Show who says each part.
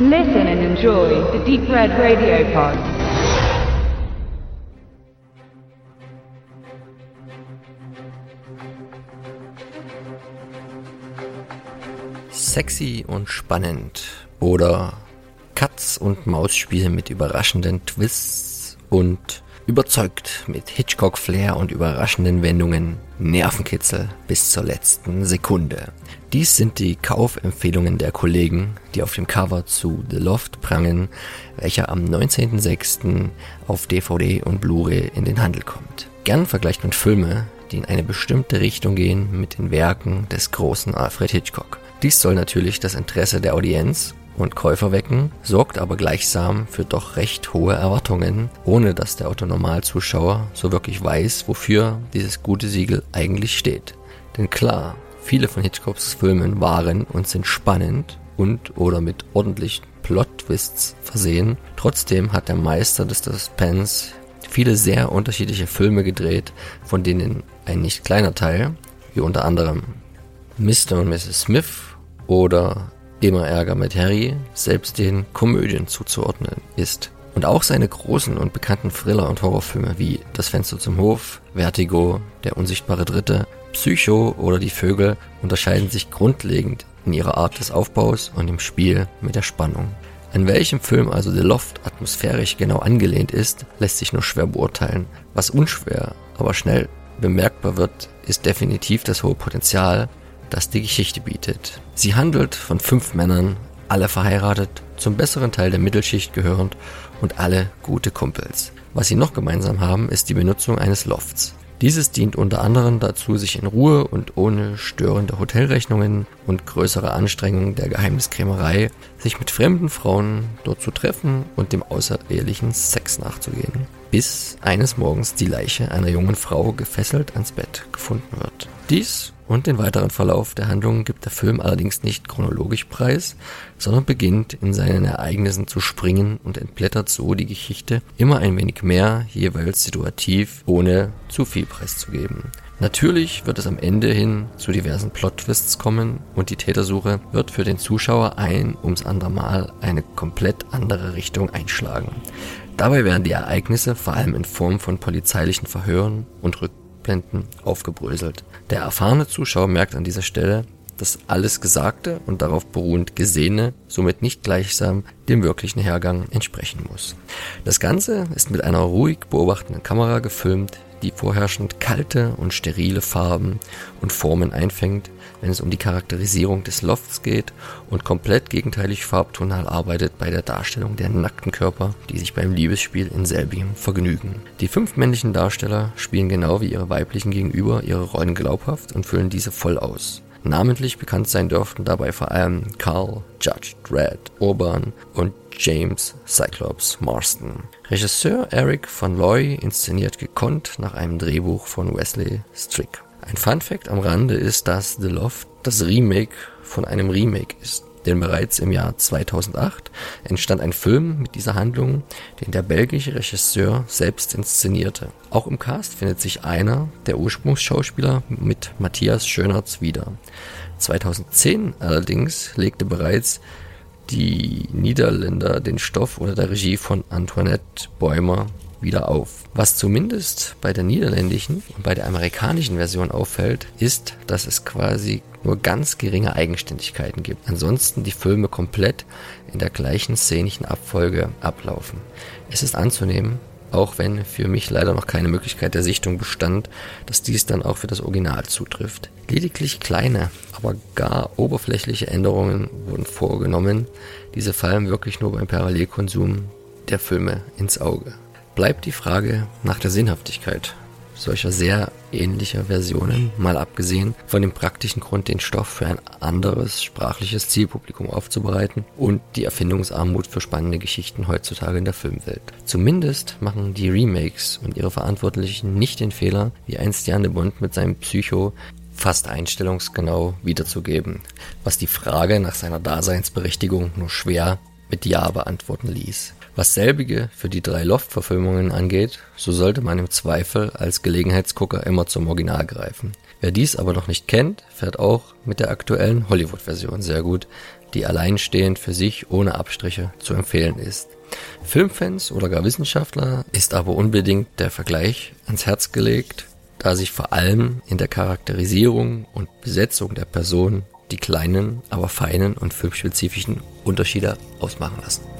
Speaker 1: Listen and enjoy the Deep Red Radio Pod.
Speaker 2: Sexy und spannend oder Katz- und Maus-Spiel mit überraschenden Twists und überzeugt mit Hitchcock-Flair und überraschenden Wendungen, Nervenkitzel bis zur letzten Sekunde. Dies sind die Kaufempfehlungen der Kollegen, die auf dem Cover zu The Loft prangen, welcher am 19.06. auf DVD und Blu-ray in den Handel kommt. Gern vergleicht man Filme, die in eine bestimmte Richtung gehen, mit den Werken des großen Alfred Hitchcock. Dies soll natürlich das Interesse der Audienz und Käufer wecken, sorgt aber gleichsam für doch recht hohe Erwartungen, ohne dass der Autonormalzuschauer so wirklich weiß, wofür dieses gute Siegel eigentlich steht. Denn klar, viele von Hitchcocks Filmen waren und sind spannend und oder mit ordentlichen Plot-Twists versehen. Trotzdem hat der Meister des Suspense viele sehr unterschiedliche Filme gedreht, von denen ein nicht kleiner Teil, wie unter anderem Mr. und Mrs. Smith oder Immer Ärger mit Harry selbst den Komödien zuzuordnen ist. Und auch seine großen und bekannten Thriller- und Horrorfilme wie Das Fenster zum Hof, Vertigo, Der unsichtbare Dritte, Psycho oder Die Vögel unterscheiden sich grundlegend in ihrer Art des Aufbaus und im Spiel mit der Spannung. An welchem Film also The Loft atmosphärisch genau angelehnt ist, lässt sich nur schwer beurteilen. Was unschwer, aber schnell bemerkbar wird, ist definitiv das hohe Potenzial, das die Geschichte bietet. Sie handelt von fünf Männern, alle verheiratet, zum besseren Teil der Mittelschicht gehörend und alle gute Kumpels. Was sie noch gemeinsam haben, ist die Benutzung eines Lofts. Dieses dient unter anderem dazu, sich in Ruhe und ohne störende Hotelrechnungen und größere Anstrengungen der Geheimniskrämerei, sich mit fremden Frauen dort zu treffen und dem außerehelichen Sex nachzugehen. Bis eines Morgens die Leiche einer jungen Frau gefesselt ans Bett gefunden wird. Dies und den weiteren Verlauf der Handlung gibt der Film allerdings nicht chronologisch preis, sondern beginnt in seinen Ereignissen zu springen und entblättert so die Geschichte immer ein wenig mehr, jeweils situativ, ohne zu viel preiszugeben. Natürlich wird es am Ende hin zu diversen Plot-Twists kommen und die Tätersuche wird für den Zuschauer ein ums andere Mal eine komplett andere Richtung einschlagen. Dabei werden die Ereignisse vor allem in Form von polizeilichen Verhören und Rück Rückblenden aufgebröselt. Der erfahrene Zuschauer merkt an dieser Stelle, dass alles Gesagte und darauf beruhend Gesehene somit nicht gleichsam dem wirklichen Hergang entsprechen muss. Das Ganze ist mit einer ruhig beobachtenden Kamera gefilmt, die vorherrschend kalte und sterile Farben und Formen einfängt, wenn es um die Charakterisierung des Lofts geht und komplett gegenteilig farbtonal arbeitet bei der Darstellung der nackten Körper, die sich beim Liebesspiel in selbigem vergnügen. Die fünf männlichen Darsteller spielen genau wie ihre weiblichen Gegenüber ihre Rollen glaubhaft und füllen diese voll aus. Namentlich bekannt sein dürften dabei vor allem Carl, Judge Dredd, Urban und James Cyclops Marston. Regisseur Eric Van Looy inszeniert gekonnt nach einem Drehbuch von Wesley Strick. Ein Fun Fact am Rande ist, dass The Loft das Remake von einem Remake ist. Denn bereits im Jahr 2008 entstand ein Film mit dieser Handlung, den der belgische Regisseur selbst inszenierte. Auch im Cast findet sich einer der Ursprungsschauspieler mit Matthias Schönertz wieder. 2010 allerdings legte bereits die Niederländer den Stoff unter der Regie von Antoinette Bäumer wieder auf. Was zumindest bei der niederländischen und bei der amerikanischen Version auffällt, ist, dass es quasi nur ganz geringe Eigenständigkeiten gibt. Ansonsten die Filme komplett in der gleichen szenischen Abfolge ablaufen. Es ist anzunehmen, auch wenn für mich leider noch keine Möglichkeit der Sichtung bestand, dass dies dann auch für das Original zutrifft. Lediglich kleine, aber gar oberflächliche Änderungen wurden vorgenommen. Diese fallen wirklich nur beim Parallelkonsum der Filme ins Auge bleibt die Frage nach der Sinnhaftigkeit solcher sehr ähnlicher Versionen, mal abgesehen von dem praktischen Grund, den Stoff für ein anderes sprachliches Zielpublikum aufzubereiten und die Erfindungsarmut für spannende Geschichten heutzutage in der Filmwelt. Zumindest machen die Remakes und ihre Verantwortlichen nicht den Fehler, wie einst Jan de Bond mit seinem Psycho fast einstellungsgenau wiederzugeben, was die Frage nach seiner Daseinsberechtigung nur schwer mit Ja beantworten ließ. Was selbige für die drei Loft-Verfilmungen angeht, so sollte man im Zweifel als Gelegenheitsgucker immer zum Original greifen. Wer dies aber noch nicht kennt, fährt auch mit der aktuellen Hollywood-Version sehr gut, die alleinstehend für sich ohne Abstriche zu empfehlen ist. Filmfans oder gar Wissenschaftler ist aber unbedingt der Vergleich ans Herz gelegt, da sich vor allem in der Charakterisierung und Besetzung der Person die kleinen, aber feinen und filmspezifischen Unterschiede ausmachen lassen.